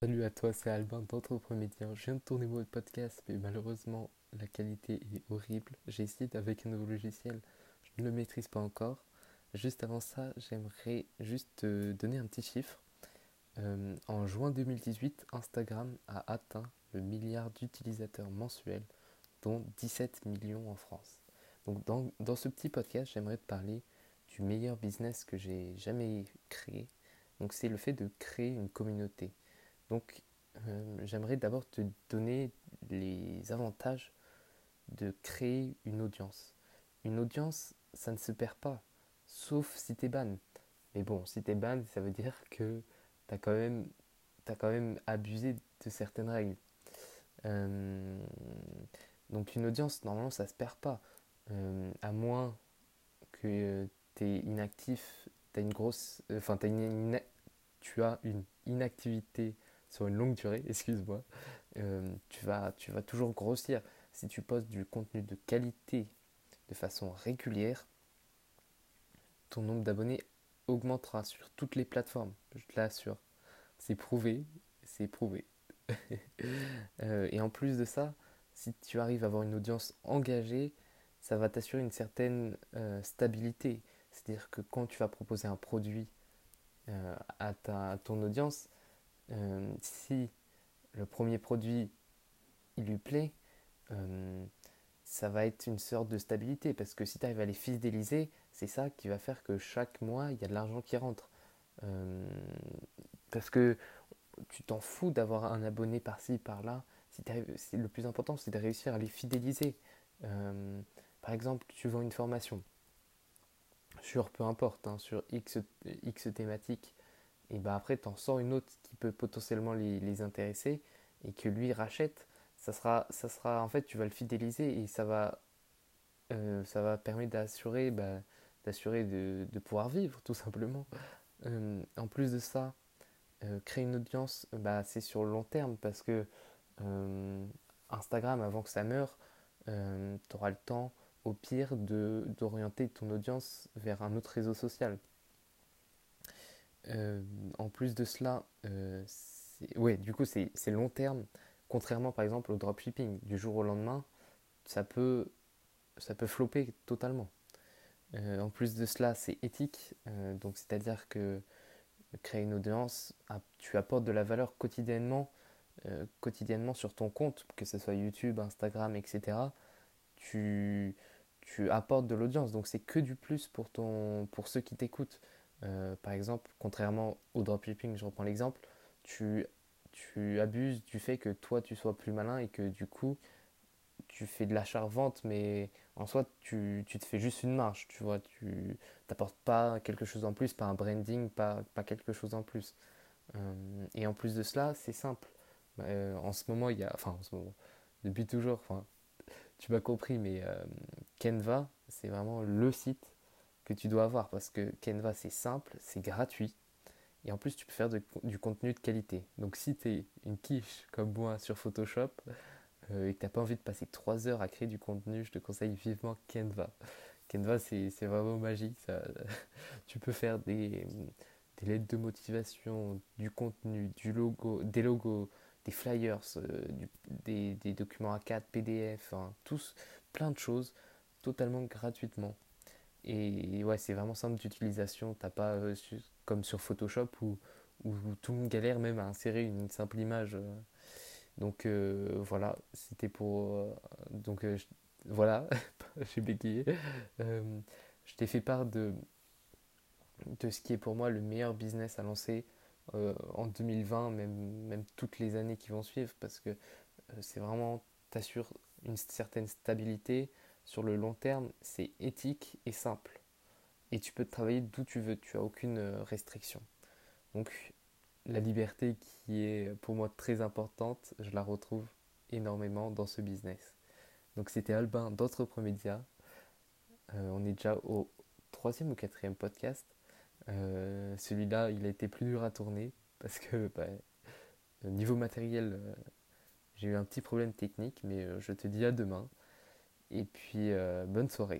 Salut à toi, c'est Albin d'Entrepreneurmédia. Je viens de tourner mon podcast, mais malheureusement, la qualité est horrible. Essayé avec un nouveau logiciel, je ne le maîtrise pas encore. Juste avant ça, j'aimerais juste te donner un petit chiffre. Euh, en juin 2018, Instagram a atteint le milliard d'utilisateurs mensuels, dont 17 millions en France. Donc dans, dans ce petit podcast, j'aimerais te parler du meilleur business que j'ai jamais créé. Donc c'est le fait de créer une communauté. Donc, euh, j'aimerais d'abord te donner les avantages de créer une audience. Une audience, ça ne se perd pas, sauf si tu es ban. Mais bon, si tu es ban, ça veut dire que tu as, quand même, as quand même abusé de certaines règles. Euh, donc une audience, normalement, ça ne se perd pas. Euh, à moins que tu es inactif, as une grosse, enfin, tu as une inactivité sur une longue durée, excuse-moi, euh, tu, vas, tu vas toujours grossir. Si tu postes du contenu de qualité de façon régulière, ton nombre d'abonnés augmentera sur toutes les plateformes, je te l'assure. C'est prouvé, c'est prouvé. Euh, et en plus de ça, si tu arrives à avoir une audience engagée, ça va t'assurer une certaine euh, stabilité. C'est-à-dire que quand tu vas proposer un produit à, ta, à ton audience, euh, si le premier produit il lui plaît, euh, ça va être une sorte de stabilité parce que si tu arrives à les fidéliser, c'est ça qui va faire que chaque mois il y a de l'argent qui rentre. Euh, parce que tu t'en fous d'avoir un abonné par-ci, par-là. Si le plus important, c'est de réussir à les fidéliser. par exemple, tu vends une formation sur peu importe, hein, sur X, X thématiques et bah après tu en sors une autre qui peut potentiellement les, intéresser et que lui rachète, ça sera, ça sera en fait tu vas le fidéliser et ça va, euh, ça va permettre d'assurer, bah, d'assurer de, de, pouvoir vivre tout simplement. Euh, en plus de ça, euh, créer une audience, bah, c'est sur le long terme parce que Instagram, avant que ça meure, tu auras le temps au pire d'orienter ton audience vers un autre réseau social. Euh, en plus de cela, euh, ouais, du coup, c'est long terme. Contrairement par exemple au dropshipping, du jour au lendemain, ça peut, ça flopper totalement. Euh, en plus de cela, c'est éthique, donc c'est-à-dire que créer une audience, tu apportes de la valeur quotidiennement, quotidiennement sur ton compte, que ce soit YouTube, Instagram, etc. Tu, tu apportes de l'audience, donc c'est que du plus pour, ton, pour ceux qui t'écoutent. Euh, par exemple, contrairement au dropshipping, je reprends l'exemple, tu, tu abuses du fait que toi tu sois plus malin et que du coup tu fais de l'achat-vente, mais en soi tu, tu, te fais juste une marge, tu vois, tu n'apportes pas quelque chose en plus, pas un branding, pas, pas quelque chose en plus. Euh, et en plus de cela, c'est simple. Euh, en ce moment, il y a, enfin en ce moment, depuis toujours, enfin, tu m'as compris, mais Canva, c'est vraiment le site que tu dois avoir parce que Canva c'est simple, c'est gratuit et en plus tu peux faire du contenu de qualité. Donc si tu es une quiche comme moi sur Photoshop euh, et que tu n'as pas envie de passer 3 heures à créer du contenu, je te conseille vivement Canva. Canva c'est vraiment magique, tu peux faire des, des, lettres de motivation, du contenu, du logo, des logos, des flyers, euh, des, des, documents A4, PDF, tous, plein de choses totalement gratuitement. Et ouais, c'est vraiment simple d'utilisation. T'as pas euh, comme sur Photoshop où, où, tout le monde galère même à insérer une simple image. Euh. Donc euh, voilà, c'était pour. donc voilà, j'ai bégayé. je t'ai fait part de, de ce qui est pour moi le meilleur business à lancer en 2020, même, même toutes les années qui vont suivre, parce que c'est vraiment, t'assures une certaine stabilité, sur le long terme, c'est éthique et simple. Et tu peux travailler d'où tu veux, tu n'as aucune euh, restriction. Donc la liberté qui est pour moi très importante, je la retrouve énormément dans ce business. Donc c'était Albin d'Entrepreneurmédia. Euh, on est déjà au troisième ou quatrième podcast. Euh, celui-là, il a été plus dur à tourner parce que bah, niveau matériel, j'ai eu un petit problème technique, mais je te dis à demain. Et puis, euh, bonne soirée.